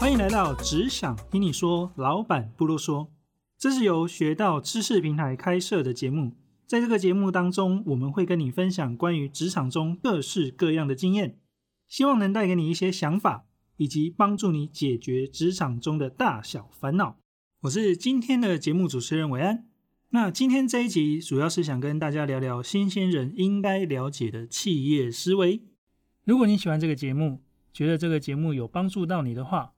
欢迎来到只想听你说，老板不啰嗦。这是由学到知识平台开设的节目，在这个节目当中，我们会跟你分享关于职场中各式各样的经验，希望能带给你一些想法，以及帮助你解决职场中的大小烦恼。我是今天的节目主持人韦安。那今天这一集主要是想跟大家聊聊新鲜人应该了解的企业思维。如果你喜欢这个节目，觉得这个节目有帮助到你的话，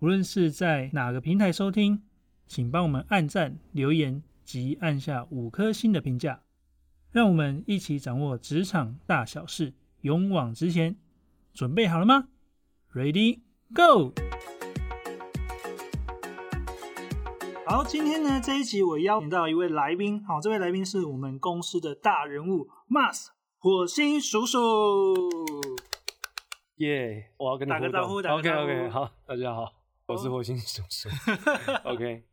无论是在哪个平台收听，请帮我们按赞、留言及按下五颗星的评价，让我们一起掌握职场大小事，勇往直前。准备好了吗？Ready Go！好，今天呢这一集我邀请到一位来宾，好，这位来宾是我们公司的大人物 Mars 火星叔叔。耶！我要跟你打个招呼打个 OK 招呼 OK，好，大家好，我是火星叔叔。OK，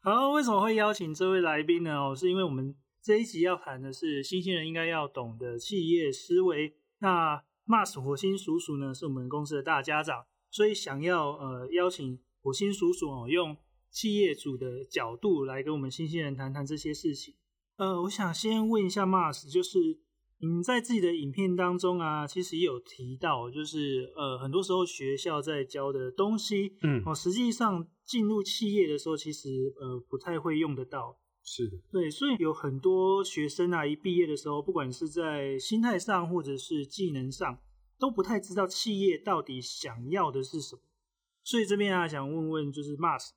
好，为什么会邀请这位来宾呢？哦，是因为我们这一集要谈的是新兴人应该要懂的企业思维。那 Mars 火星叔叔呢，是我们公司的大家长，所以想要呃邀请火星叔叔哦，用企业主的角度来跟我们新兴人谈谈这些事情。呃，我想先问一下 Mars，就是你在自己的影片当中啊，其实也有提到，就是呃，很多时候学校在教的东西，嗯，哦，实际上进入企业的时候，其实呃不太会用得到。是的，对，所以有很多学生啊，一毕业的时候，不管是在心态上或者是技能上，都不太知道企业到底想要的是什么。所以这边啊，想问问就是 Mars，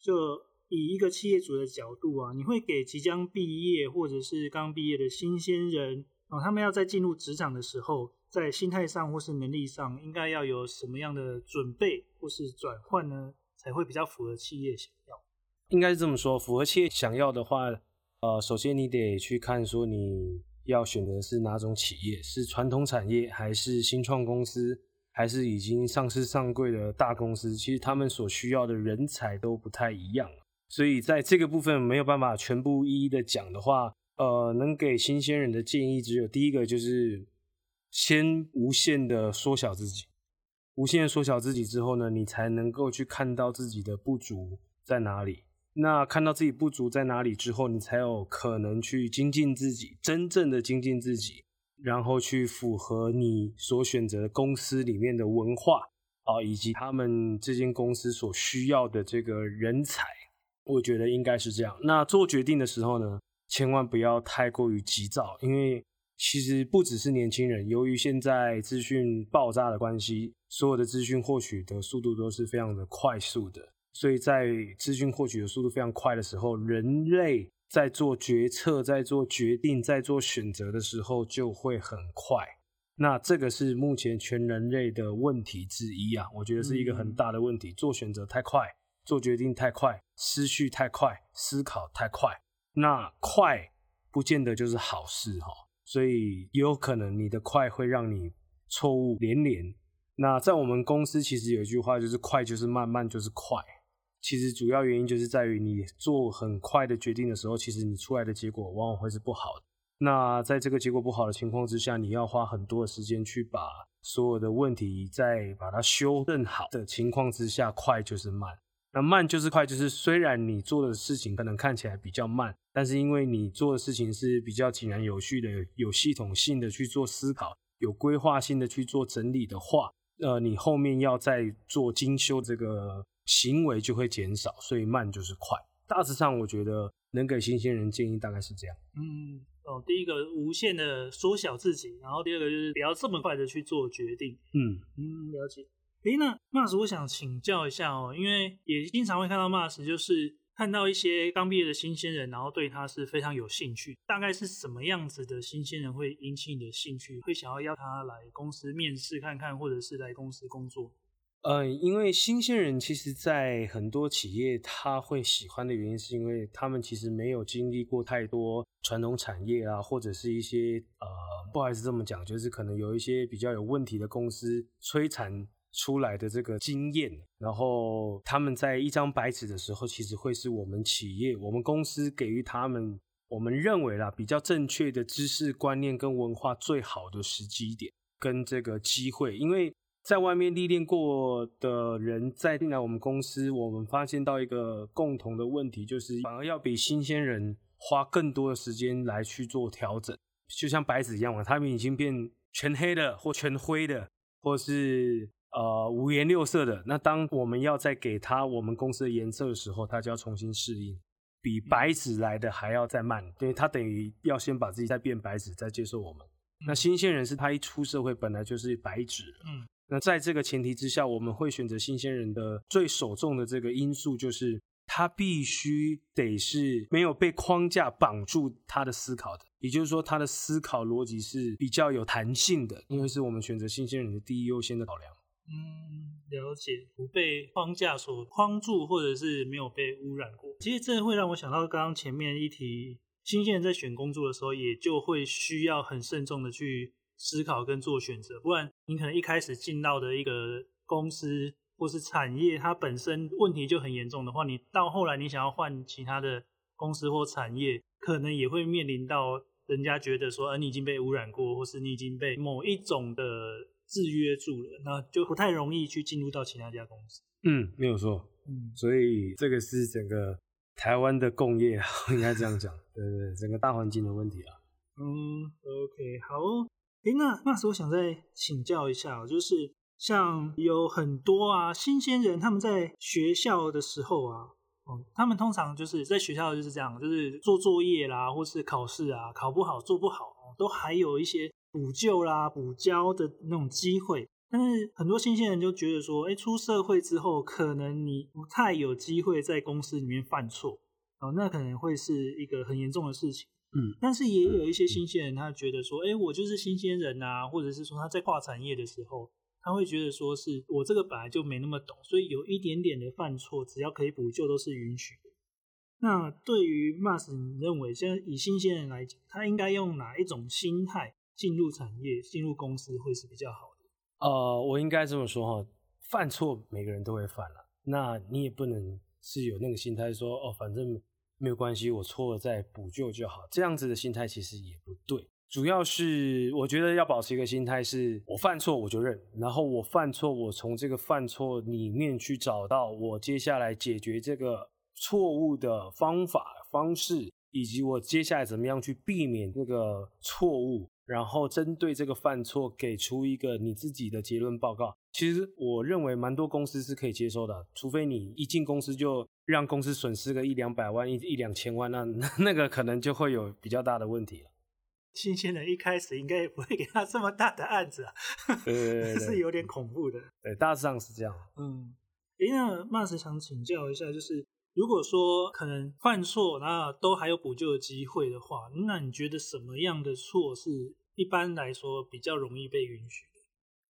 就以一个企业主的角度啊，你会给即将毕业或者是刚毕业的新鲜人啊，他们要在进入职场的时候，在心态上或是能力上，应该要有什么样的准备或是转换呢，才会比较符合企业想要？应该是这么说。符合企业想要的话，呃，首先你得去看说你要选择的是哪种企业，是传统产业还是新创公司，还是已经上市上柜的大公司？其实他们所需要的人才都不太一样。所以在这个部分没有办法全部一一的讲的话，呃，能给新鲜人的建议只有第一个就是先无限的缩小自己，无限缩小自己之后呢，你才能够去看到自己的不足在哪里。那看到自己不足在哪里之后，你才有可能去精进自己，真正的精进自己，然后去符合你所选择的公司里面的文化啊，以及他们这间公司所需要的这个人才。我觉得应该是这样。那做决定的时候呢，千万不要太过于急躁，因为其实不只是年轻人，由于现在资讯爆炸的关系，所有的资讯获取的速度都是非常的快速的。所以在资讯获取的速度非常快的时候，人类在做决策、在做决定、在做选择的时候就会很快。那这个是目前全人类的问题之一啊，我觉得是一个很大的问题。做选择太快，做决定太快，思绪太快，思考太快。那快不见得就是好事哈，所以也有可能你的快会让你错误连连。那在我们公司其实有一句话就是快就是慢，慢就是快。其实主要原因就是在于你做很快的决定的时候，其实你出来的结果往往会是不好。那在这个结果不好的情况之下，你要花很多的时间去把所有的问题再把它修正好的情况之下，快就是慢。那慢就是快，就是虽然你做的事情可能看起来比较慢，但是因为你做的事情是比较井然有序的、有系统性的去做思考、有规划性的去做整理的话，呃，你后面要再做精修这个。行为就会减少，所以慢就是快。大致上，我觉得能给新鲜人建议大概是这样。嗯，哦，第一个无限的缩小自己，然后第二个就是不要这么快的去做决定。嗯嗯，了解。诶，那 Mars，我想请教一下哦，因为也经常会看到 Mars，就是看到一些刚毕业的新鲜人，然后对他是非常有兴趣。大概是什么样子的新鲜人会引起你的兴趣，会想要邀他来公司面试看看，或者是来公司工作？呃，因为新鲜人其实，在很多企业他会喜欢的原因，是因为他们其实没有经历过太多传统产业啊，或者是一些呃，不好意思这么讲，就是可能有一些比较有问题的公司摧残出来的这个经验，然后他们在一张白纸的时候，其实会是我们企业、我们公司给予他们我们认为啦比较正确的知识观念跟文化最好的时机点跟这个机会，因为。在外面历练过的人再进来我们公司，我们发现到一个共同的问题，就是反而要比新鲜人花更多的时间来去做调整。就像白纸一样嘛，他们已经变全黑的，或全灰的，或是呃五颜六色的。那当我们要再给他我们公司的颜色的时候，他就要重新适应，比白纸来的还要再慢，因为他等于要先把自己再变白纸，再接受我们。那新鲜人是他一出社会本来就是白纸，嗯。那在这个前提之下，我们会选择新鲜人的最首重的这个因素，就是他必须得是没有被框架绑住他的思考的，也就是说，他的思考逻辑是比较有弹性的，因为是我们选择新鲜人的第一优先的考量。嗯，了解，不被框架所框住，或者是没有被污染过。其实这会让我想到刚刚前面一提，新鲜人在选工作的时候，也就会需要很慎重的去。思考跟做选择，不然你可能一开始进到的一个公司或是产业，它本身问题就很严重的话，你到后来你想要换其他的公司或产业，可能也会面临到人家觉得说，呃，你已经被污染过，或是你已经被某一种的制约住了，那就不太容易去进入到其他家公司。嗯，没有错。嗯，所以这个是整个台湾的工业，应该这样讲。对对对，整个大环境的问题啊。嗯，OK，好。哎，那那时候想再请教一下，就是像有很多啊新鲜人，他们在学校的时候啊，哦，他们通常就是在学校就是这样，就是做作业啦，或是考试啊，考不好做不好，都还有一些补救啦、补交的那种机会。但是很多新鲜人就觉得说，哎，出社会之后，可能你不太有机会在公司里面犯错，哦，那可能会是一个很严重的事情。嗯，但是也有一些新鲜人，他觉得说，哎，我就是新鲜人啊，或者是说他在跨产业的时候，他会觉得说是我这个本来就没那么懂，所以有一点点的犯错，只要可以补救都是允许的。那对于 Mas，你认为现在以新鲜人来讲，他应该用哪一种心态进入产业、进入公司会是比较好的？呃，我应该这么说哈，犯错每个人都会犯了，那你也不能是有那个心态说，哦，反正。没有关系，我错了再补救就好。这样子的心态其实也不对。主要是我觉得要保持一个心态，是我犯错我就认，然后我犯错，我从这个犯错里面去找到我接下来解决这个错误的方法方式，以及我接下来怎么样去避免这个错误，然后针对这个犯错给出一个你自己的结论报告。其实我认为蛮多公司是可以接受的，除非你一进公司就让公司损失个一两百万、一一两千万，那那个可能就会有比较大的问题了。新鲜人一开始应该也不会给他这么大的案子啊，是有点恐怖的。对，大致上是这样。嗯，哎，那 Mas 想请教一下，就是如果说可能犯错，那都还有补救的机会的话，那你觉得什么样的错是一般来说比较容易被允许？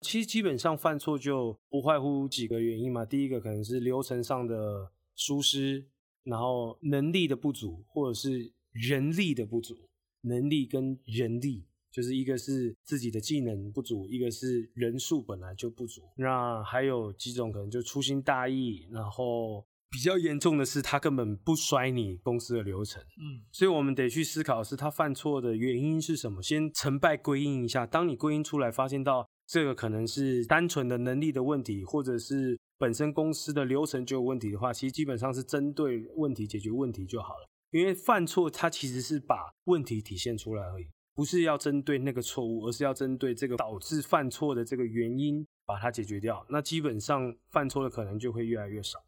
其实基本上犯错就不外乎几个原因嘛。第一个可能是流程上的疏失，然后能力的不足，或者是人力的不足。能力跟人力就是一个是自己的技能不足，一个是人数本来就不足。那还有几种可能就粗心大意，然后比较严重的是他根本不甩你公司的流程。嗯，所以我们得去思考是他犯错的原因是什么，先成败归因一下。当你归因出来，发现到。这个可能是单纯的能力的问题，或者是本身公司的流程就有问题的话，其实基本上是针对问题解决问题就好了。因为犯错，它其实是把问题体现出来而已，不是要针对那个错误，而是要针对这个导致犯错的这个原因把它解决掉。那基本上犯错的可能就会越来越少。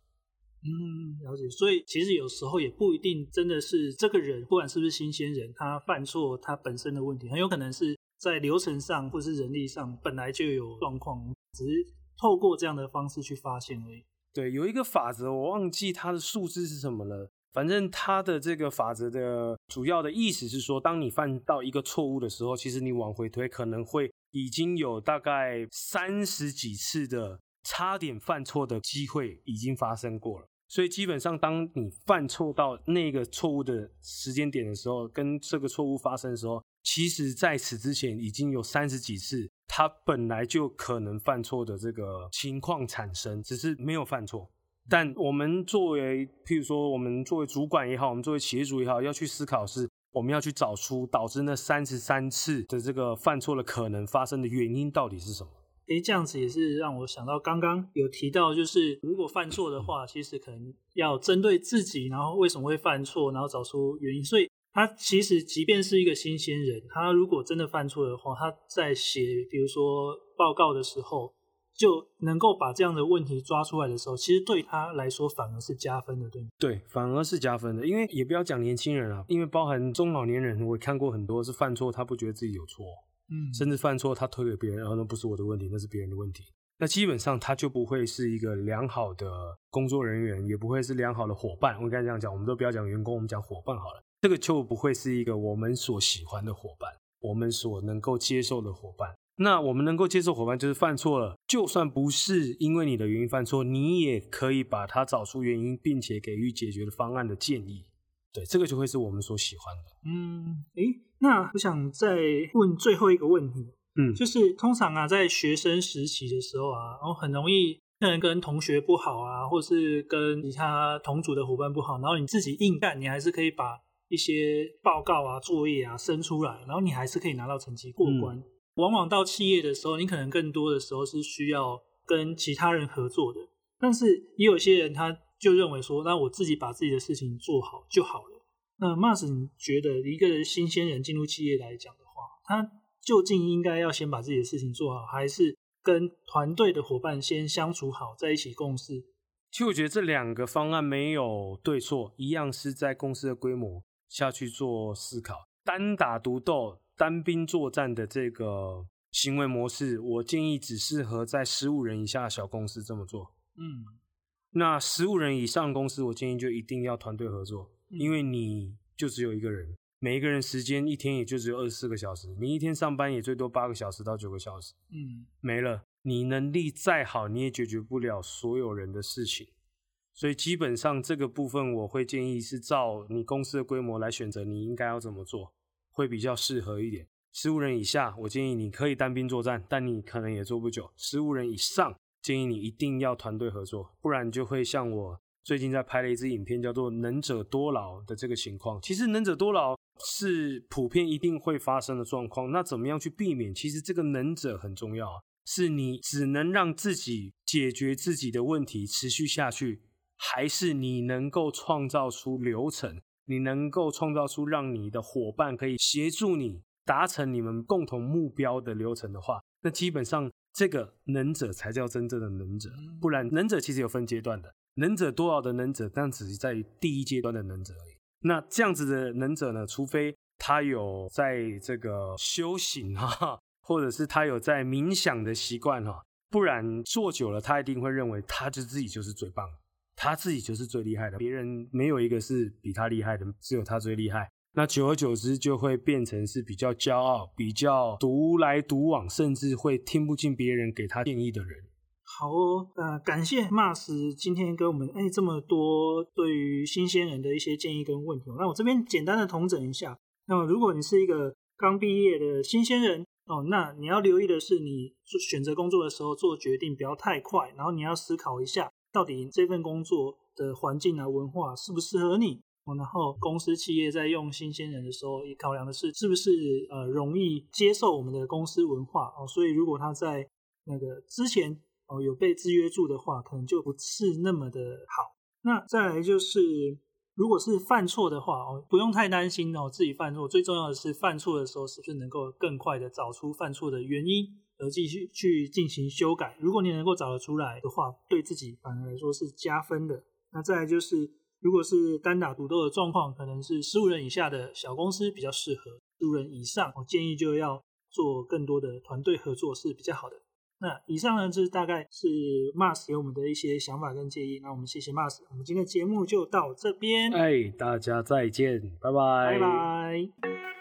嗯，了解。所以其实有时候也不一定真的是这个人，不管是不是新鲜人，他犯错他本身的问题，很有可能是。在流程上或是人力上本来就有状况，只是透过这样的方式去发现而已。对，有一个法则，我忘记它的数字是什么了。反正它的这个法则的主要的意思是说，当你犯到一个错误的时候，其实你往回推可能会已经有大概三十几次的差点犯错的机会已经发生过了。所以基本上，当你犯错到那个错误的时间点的时候，跟这个错误发生的时候。其实，在此之前已经有三十几次，他本来就可能犯错的这个情况产生，只是没有犯错。但我们作为，譬如说，我们作为主管也好，我们作为企业主也好，要去思考是，我们要去找出导致那三十三次的这个犯错的可能发生的原因到底是什么。诶，这样子也是让我想到刚刚有提到，就是如果犯错的话，其实可能要针对自己，然后为什么会犯错，然后找出原因。所以他其实即便是一个新鲜人，他如果真的犯错的话，他在写比如说报告的时候，就能够把这样的问题抓出来的时候，其实对他来说反而是加分的，对吗？对，反而是加分的，因为也不要讲年轻人啊，因为包含中老年人，我看过很多是犯错，他不觉得自己有错。甚至犯错，他推给别人，然后那不是我的问题，那是别人的问题。那基本上他就不会是一个良好的工作人员，也不会是良好的伙伴。我刚才这样讲，我们都不要讲员工，我们讲伙伴好了。这个就不会是一个我们所喜欢的伙伴，我们所能够接受的伙伴。那我们能够接受伙伴，就是犯错了，就算不是因为你的原因犯错，你也可以把他找出原因，并且给予解决的方案的建议。对，这个就会是我们所喜欢的。嗯，诶，那我想再问最后一个问题，嗯，就是通常啊，在学生时期的时候啊，然后很容易可能跟同学不好啊，或是跟其他同组的伙伴不好，然后你自己硬干，你还是可以把一些报告啊、作业啊生出来，然后你还是可以拿到成绩过关。往往到企业的时候，你可能更多的时候是需要跟其他人合作的，但是也有些人他。就认为说，那我自己把自己的事情做好就好了。那 Mars，你觉得一个新鲜人进入企业来讲的话，他究竟应该要先把自己的事情做好，还是跟团队的伙伴先相处好，在一起共事？其实我觉得这两个方案没有对错，一样是在公司的规模下去做思考。单打独斗、单兵作战的这个行为模式，我建议只适合在十五人以下的小公司这么做。嗯。那十五人以上公司，我建议就一定要团队合作，因为你就只有一个人，每一个人时间一天也就只有二十四个小时，你一天上班也最多八个小时到九个小时，嗯，没了，你能力再好，你也解决不了所有人的事情，所以基本上这个部分我会建议是照你公司的规模来选择，你应该要怎么做，会比较适合一点。十五人以下，我建议你可以单兵作战，但你可能也做不久。十五人以上。建议你一定要团队合作，不然就会像我最近在拍了一支影片，叫做“能者多劳”的这个情况。其实“能者多劳”是普遍一定会发生的状况。那怎么样去避免？其实这个“能者”很重要，是你只能让自己解决自己的问题持续下去，还是你能够创造出流程，你能够创造出让你的伙伴可以协助你达成你们共同目标的流程的话，那基本上。这个能者才叫真正的能者，不然能者其实有分阶段的，能者多少的能者，但只是在第一阶段的能者而已。那这样子的能者呢，除非他有在这个修行哈，或者是他有在冥想的习惯哈，不然做久了，他一定会认为他就自己就是最棒，他自己就是最厉害的，别人没有一个是比他厉害的，只有他最厉害。那久而久之就会变成是比较骄傲、比较独来独往，甚至会听不进别人给他建议的人。好哦，呃，感谢 Mars 今天给我们哎这么多对于新鲜人的一些建议跟问题。那我这边简单的统整一下。那么如果你是一个刚毕业的新鲜人哦，那你要留意的是，你选择工作的时候做决定不要太快，然后你要思考一下，到底这份工作的环境啊、文化适不适合你。然后公司企业在用新鲜人的时候，也考量的是是不是呃容易接受我们的公司文化哦。所以如果他在那个之前哦有被制约住的话，可能就不是那么的好。那再来就是，如果是犯错的话哦，不用太担心哦自己犯错。最重要的是犯错的时候是不是能够更快的找出犯错的原因，而继续去进行修改。如果你能够找得出来的话，对自己反而来说是加分的。那再来就是。如果是单打独斗的状况，可能是十五人以下的小公司比较适合；十五人以上，我建议就要做更多的团队合作是比较好的。那以上呢，这大概是 Mars 给我们的一些想法跟建议。那我们谢谢 Mars，我们今天的节目就到这边。哎，大家再见，拜拜，拜拜。